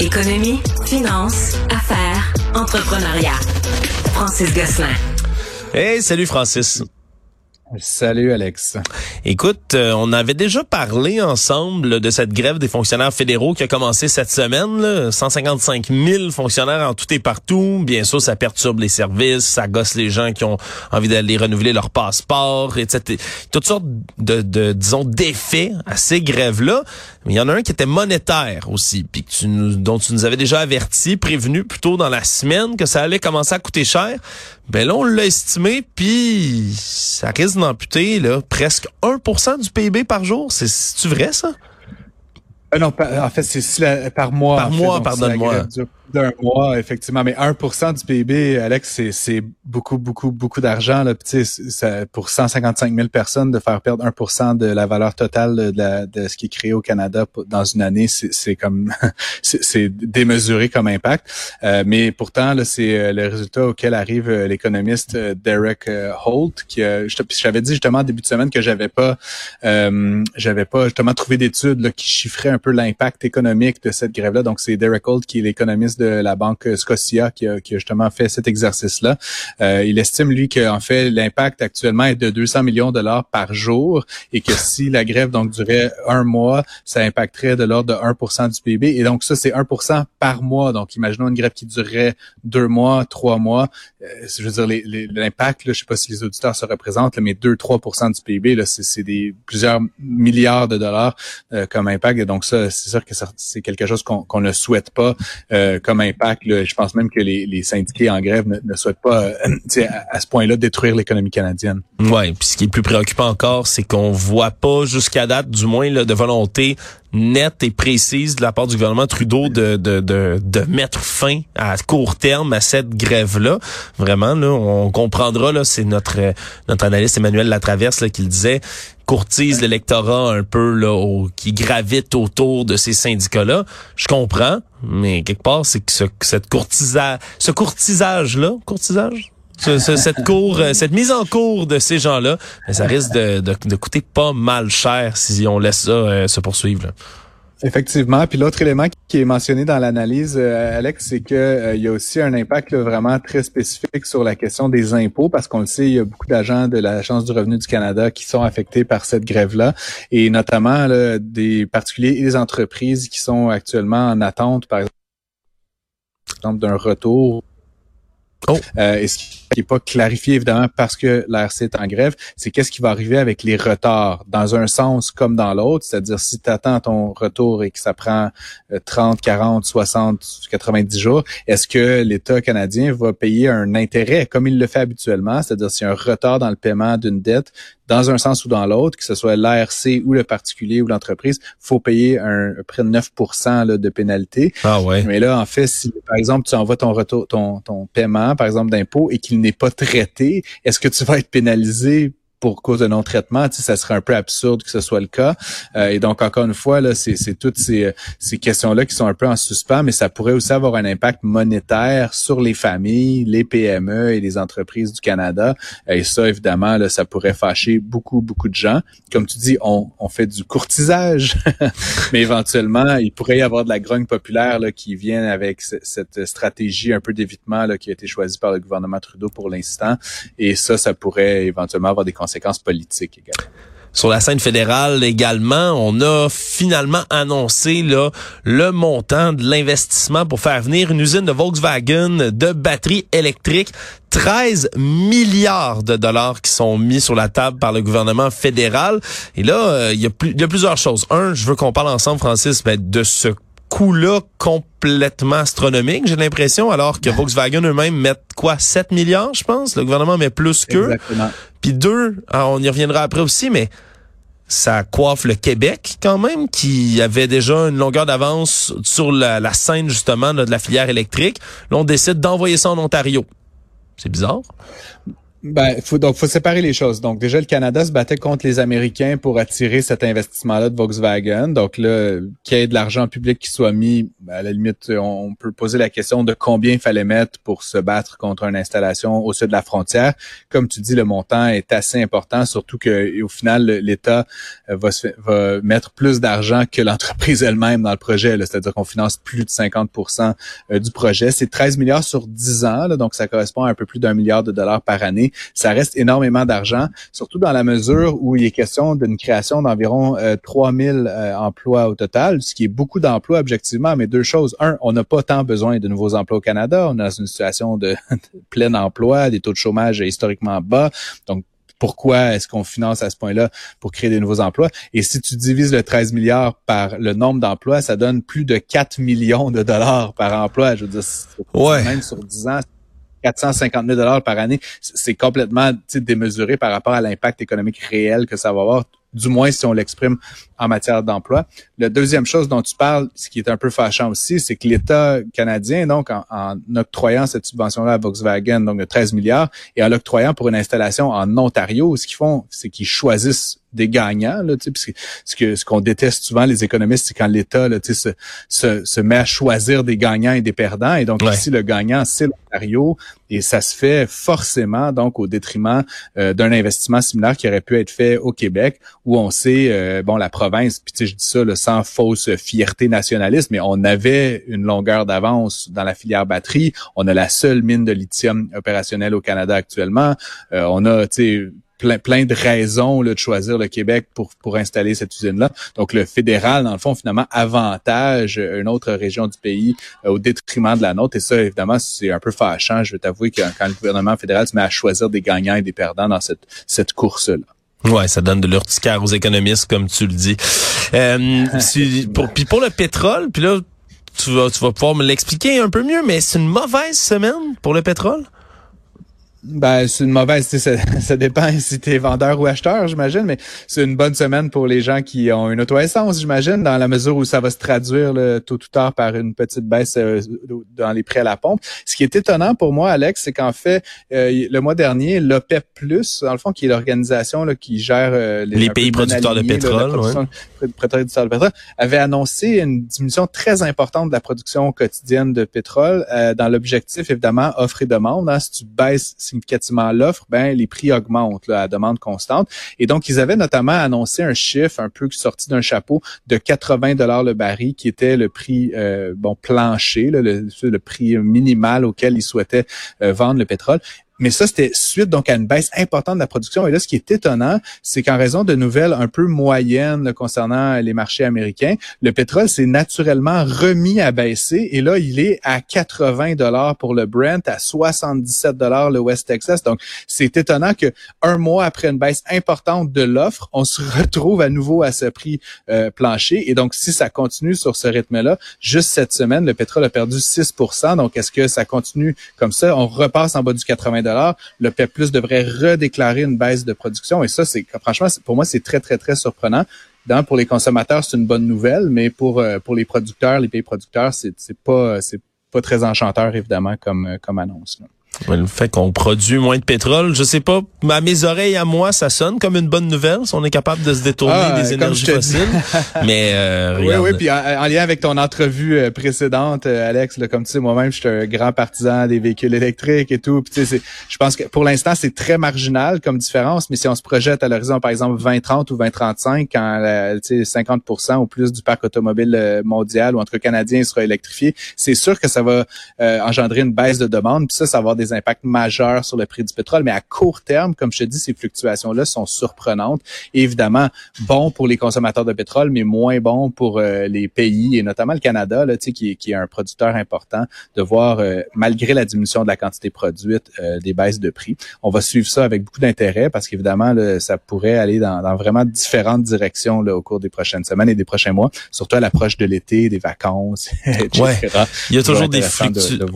Économie, finance, affaires, entrepreneuriat. Francis Gosselin. Hey, salut Francis. Salut Alex. Écoute, euh, on avait déjà parlé ensemble de cette grève des fonctionnaires fédéraux qui a commencé cette semaine. Là. 155 000 fonctionnaires en tout et partout. Bien sûr, ça perturbe les services, ça gosse les gens qui ont envie d'aller renouveler leur passeport, etc. Toutes sortes de, de disons, d'effets à ces grèves-là. Mais il y en a un qui était monétaire aussi, puis que tu nous, dont tu nous avais déjà averti, prévenu plus tôt dans la semaine que ça allait commencer à coûter cher. Ben là, on l'a estimé, puis ça risque d'amputer là, presque 1% du PIB par jour. C'est vrai, ça? Euh, non, en fait, c'est par mois. Par mois, pardonne-moi d'un mois, effectivement. Mais 1 du PIB, Alex, c'est beaucoup, beaucoup, beaucoup d'argent. Pour 155 000 personnes, de faire perdre 1 de la valeur totale de, de, ce qui est créé au Canada dans une année, c'est comme c'est démesuré comme impact. Euh, mais pourtant, c'est euh, le résultat auquel arrive euh, l'économiste Derek Holt, qui j'avais dit justement en début de semaine que j'avais pas j'avais pas justement trouvé d'études qui chiffraient un peu l'impact économique de cette grève-là. Donc, c'est Derek Holt qui est l'économiste de la banque Scotia qui a, qui a justement fait cet exercice-là. Euh, il estime, lui, qu'en fait, l'impact actuellement est de 200 millions de dollars par jour et que si la grève donc durait un mois, ça impacterait de l'ordre de 1% du PIB. Et donc, ça, c'est 1% par mois. Donc, imaginons une grève qui durerait deux mois, trois mois. Euh, je veux dire, l'impact, je sais pas si les auditeurs se représentent, mais 2-3% du PIB, c'est des plusieurs milliards de dollars euh, comme impact. Et donc, ça, c'est sûr que c'est quelque chose qu'on ne souhaite pas euh, comme impact. Je pense même que les, syndiqués en grève ne, souhaitent pas, euh, à, ce point-là, détruire l'économie canadienne. Oui, puis ce qui est plus préoccupant encore, c'est qu'on voit pas jusqu'à date, du moins, là, de volonté nette et précise de la part du gouvernement Trudeau de, de, de, de mettre fin à court terme à cette grève-là. Vraiment, là, on comprendra, là, c'est notre notre analyste Emmanuel Latraverse là, qui le disait, courtise l'électorat un peu là, qui gravite autour de ces syndicats-là. Je comprends, mais quelque part, c'est que ce, cette courtisa, ce courtisage-là, courtisage, cette cour, euh, cette mise en cours de ces gens-là, ça risque de, de, coûter pas mal cher si on laisse ça euh, se poursuivre. Effectivement. Puis l'autre élément qui est mentionné dans l'analyse, euh, Alex, c'est que il y a aussi un impact vraiment très spécifique sur la question des impôts, parce qu'on le sait, il y a beaucoup d'agents de l'Agence du revenu du Canada qui sont affectés par cette grève-là, et notamment des particuliers et des entreprises qui sont actuellement en attente, par exemple, d'un retour. Oh. Euh, qui n'est pas clarifié évidemment parce que l'ARC est en grève, c'est qu'est-ce qui va arriver avec les retards? Dans un sens comme dans l'autre, c'est-à-dire si tu attends ton retour et que ça prend 30, 40, 60, 90 jours, est-ce que l'État canadien va payer un intérêt comme il le fait habituellement, c'est-à-dire s'il y a un retard dans le paiement d'une dette dans un sens ou dans l'autre, que ce soit l'ARC ou le particulier ou l'entreprise, faut payer un, près de 9 là, de pénalité. Ah ouais. Mais là, en fait, si par exemple tu envoies ton retour, ton, ton paiement, par exemple, d'impôt et qu'il n'est pas traité, est-ce que tu vas être pénalisé pour cause de non-traitement, ça serait un peu absurde que ce soit le cas. Euh, et donc, encore une fois, là, c'est, toutes ces, ces questions-là qui sont un peu en suspens, mais ça pourrait aussi avoir un impact monétaire sur les familles, les PME et les entreprises du Canada. Et ça, évidemment, là, ça pourrait fâcher beaucoup, beaucoup de gens. Comme tu dis, on, on fait du courtisage, mais éventuellement, il pourrait y avoir de la grogne populaire là, qui vient avec cette stratégie un peu d'évitement qui a été choisie par le gouvernement Trudeau pour l'instant. Et ça, ça pourrait éventuellement avoir des conséquences Sur la scène fédérale également, on a finalement annoncé le montant de l'investissement pour faire venir une usine de Volkswagen de batteries électriques. 13 milliards de dollars qui sont mis sur la table par le gouvernement fédéral. Et là, euh, il, y a plusieurs choses. Un, je veux qu'on parle ensemble, Francis, ben, de ce coût-là complètement astronomique, j'ai l'impression, alors que Volkswagen eux-mêmes mettent quoi, 7 milliards, je pense? Le gouvernement met plus qu'eux. Puis deux, on y reviendra après aussi, mais ça coiffe le Québec quand même, qui avait déjà une longueur d'avance sur la, scène justement de la filière électrique. Là, on décide d'envoyer ça en Ontario. C'est bizarre. Ben, faut, donc, faut séparer les choses. Donc, déjà, le Canada se battait contre les Américains pour attirer cet investissement-là de Volkswagen. Donc, là, qu'il y ait de l'argent public qui soit mis, ben, à la limite, on peut poser la question de combien il fallait mettre pour se battre contre une installation au sud de la frontière. Comme tu dis, le montant est assez important, surtout que, au final, l'État euh, va, va mettre plus d'argent que l'entreprise elle-même dans le projet. C'est-à-dire qu'on finance plus de 50% euh, du projet. C'est 13 milliards sur 10 ans, là, donc ça correspond à un peu plus d'un milliard de dollars par année ça reste énormément d'argent, surtout dans la mesure où il est question d'une création d'environ 3000 euh, euh, emplois au total, ce qui est beaucoup d'emplois objectivement, mais deux choses. Un, on n'a pas tant besoin de nouveaux emplois au Canada. On est dans une situation de, plein emploi, des taux de chômage historiquement bas. Donc, pourquoi est-ce qu'on finance à ce point-là pour créer des nouveaux emplois? Et si tu divises le 13 milliards par le nombre d'emplois, ça donne plus de 4 millions de dollars par emploi. Je veux dire, ouais. même sur 10 ans, 450 000 dollars par année, c'est complètement démesuré par rapport à l'impact économique réel que ça va avoir du moins si on l'exprime en matière d'emploi. La deuxième chose dont tu parles, ce qui est un peu fâchant aussi, c'est que l'État canadien, donc en, en octroyant cette subvention-là à Volkswagen, donc de 13 milliards, et en l'octroyant pour une installation en Ontario, ce qu'ils font, c'est qu'ils choisissent des gagnants. Là, ce que ce qu'on déteste souvent les économistes, c'est quand l'État se, se, se met à choisir des gagnants et des perdants. Et donc ici, le gagnant, c'est l'Ontario. Et ça se fait forcément donc au détriment euh, d'un investissement similaire qui aurait pu être fait au Québec, où on sait, euh, bon, la province, puis je dis ça là, sans fausse fierté nationaliste, mais on avait une longueur d'avance dans la filière batterie. On a la seule mine de lithium opérationnelle au Canada actuellement. Euh, on a, tu sais, plein, plein de raisons là, de choisir le Québec pour, pour installer cette usine-là. Donc, le fédéral, dans le fond, finalement, avantage une autre région du pays euh, au détriment de la nôtre. Et ça, évidemment, c'est un peu fâchant. Je vais t'avouer que quand le gouvernement fédéral se met à choisir des gagnants et des perdants dans cette, cette course-là. Ouais, ça donne de l'urticaire aux économistes, comme tu le dis. Euh, pour, puis pour le pétrole, puis là, tu vas, tu vas pouvoir me l'expliquer un peu mieux, mais c'est une mauvaise semaine pour le pétrole? Ben, c'est une mauvaise, ça, ça dépend si tu es vendeur ou acheteur, j'imagine, mais c'est une bonne semaine pour les gens qui ont une auto-essence, j'imagine, dans la mesure où ça va se traduire le tôt ou tard par une petite baisse euh, dans les prix à la pompe. Ce qui est étonnant pour moi, Alex, c'est qu'en fait, euh, le mois dernier, l'OPEP+, dans le fond, qui est l'organisation qui gère euh, les, pays producteurs de pétrole, producteurs de pétrole, avait annoncé une diminution très importante de la production quotidienne de pétrole dans l'objectif, évidemment, offre et demande. Hein, si tu baisses significativement l'offre, ben les prix augmentent là, à demande constante. Et donc, ils avaient notamment annoncé un chiffre un peu sorti d'un chapeau de 80 dollars le baril, qui était le prix euh, bon plancher, le, prix minimal auquel ils souhaitaient euh, vendre le pétrole. Mais ça, c'était suite donc à une baisse importante de la production. Et là, ce qui est étonnant, c'est qu'en raison de nouvelles un peu moyennes concernant les marchés américains, le pétrole s'est naturellement remis à baisser. Et là, il est à 80 dollars pour le Brent, à 77 dollars le West Texas. Donc, c'est étonnant que un mois après une baisse importante de l'offre, on se retrouve à nouveau à ce prix euh, plancher. Et donc, si ça continue sur ce rythme-là, juste cette semaine, le pétrole a perdu 6% Donc, est-ce que ça continue comme ça? On repasse en bas du 80 le PEP+ devrait redéclarer une baisse de production. Et ça, c'est franchement, pour moi, c'est très, très, très surprenant. Dans, pour les consommateurs, c'est une bonne nouvelle, mais pour, euh, pour les producteurs, les pays producteurs, c'est pas, pas très enchanteur, évidemment, comme, comme annonce. Le fait qu'on produit moins de pétrole, je sais pas, à mes oreilles, à moi, ça sonne comme une bonne nouvelle si on est capable de se détourner ah, des énergies fossiles. mais euh, oui, oui, puis en, lien avec ton entrevue euh, précédente, euh, Alex, là, comme tu sais, moi-même, je suis un grand partisan des véhicules électriques et tout. Puis, tu sais, je pense que pour l'instant, c'est très marginal comme différence, mais si on se projette à l'horizon, par exemple, 2030 ou 2035, quand tu sais, 50% ou plus du parc automobile euh, mondial ou entre canadien sera électrifié, c'est sûr que ça va engendrer une baisse de demande. Puis ça, ça va avoir des impacts majeurs sur le prix du pétrole. Mais à court terme, comme je te dis, ces fluctuations-là sont surprenantes. évidemment, bon pour les consommateurs de pétrole, mais moins bon pour euh, les pays et notamment le Canada, là, qui, qui est un producteur important, de voir, euh, malgré la diminution de la quantité produite, euh, des baisses de prix. On va suivre ça avec beaucoup d'intérêt parce qu'évidemment, ça pourrait aller dans, dans, vraiment différentes directions là, au cours des prochaines semaines et des prochains mois, surtout à l'approche de l'été, des vacances, etc. Ouais. Il y a toujours des, fluctuations.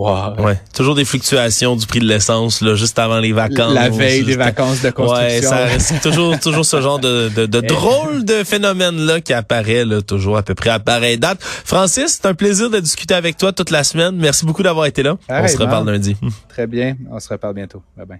ouais. toujours des fluctuations du prix de l'essence là juste avant les vacances. La veille des vacances de construction. Ouais, ça reste toujours toujours ce genre de, de, de drôle de phénomène là qui apparaît là toujours à peu près à pareille date. Francis, c'est un plaisir de discuter avec toi toute la semaine. Merci beaucoup d'avoir été là. on se reparle lundi. Très bien, on se reparle bientôt. Bye bye.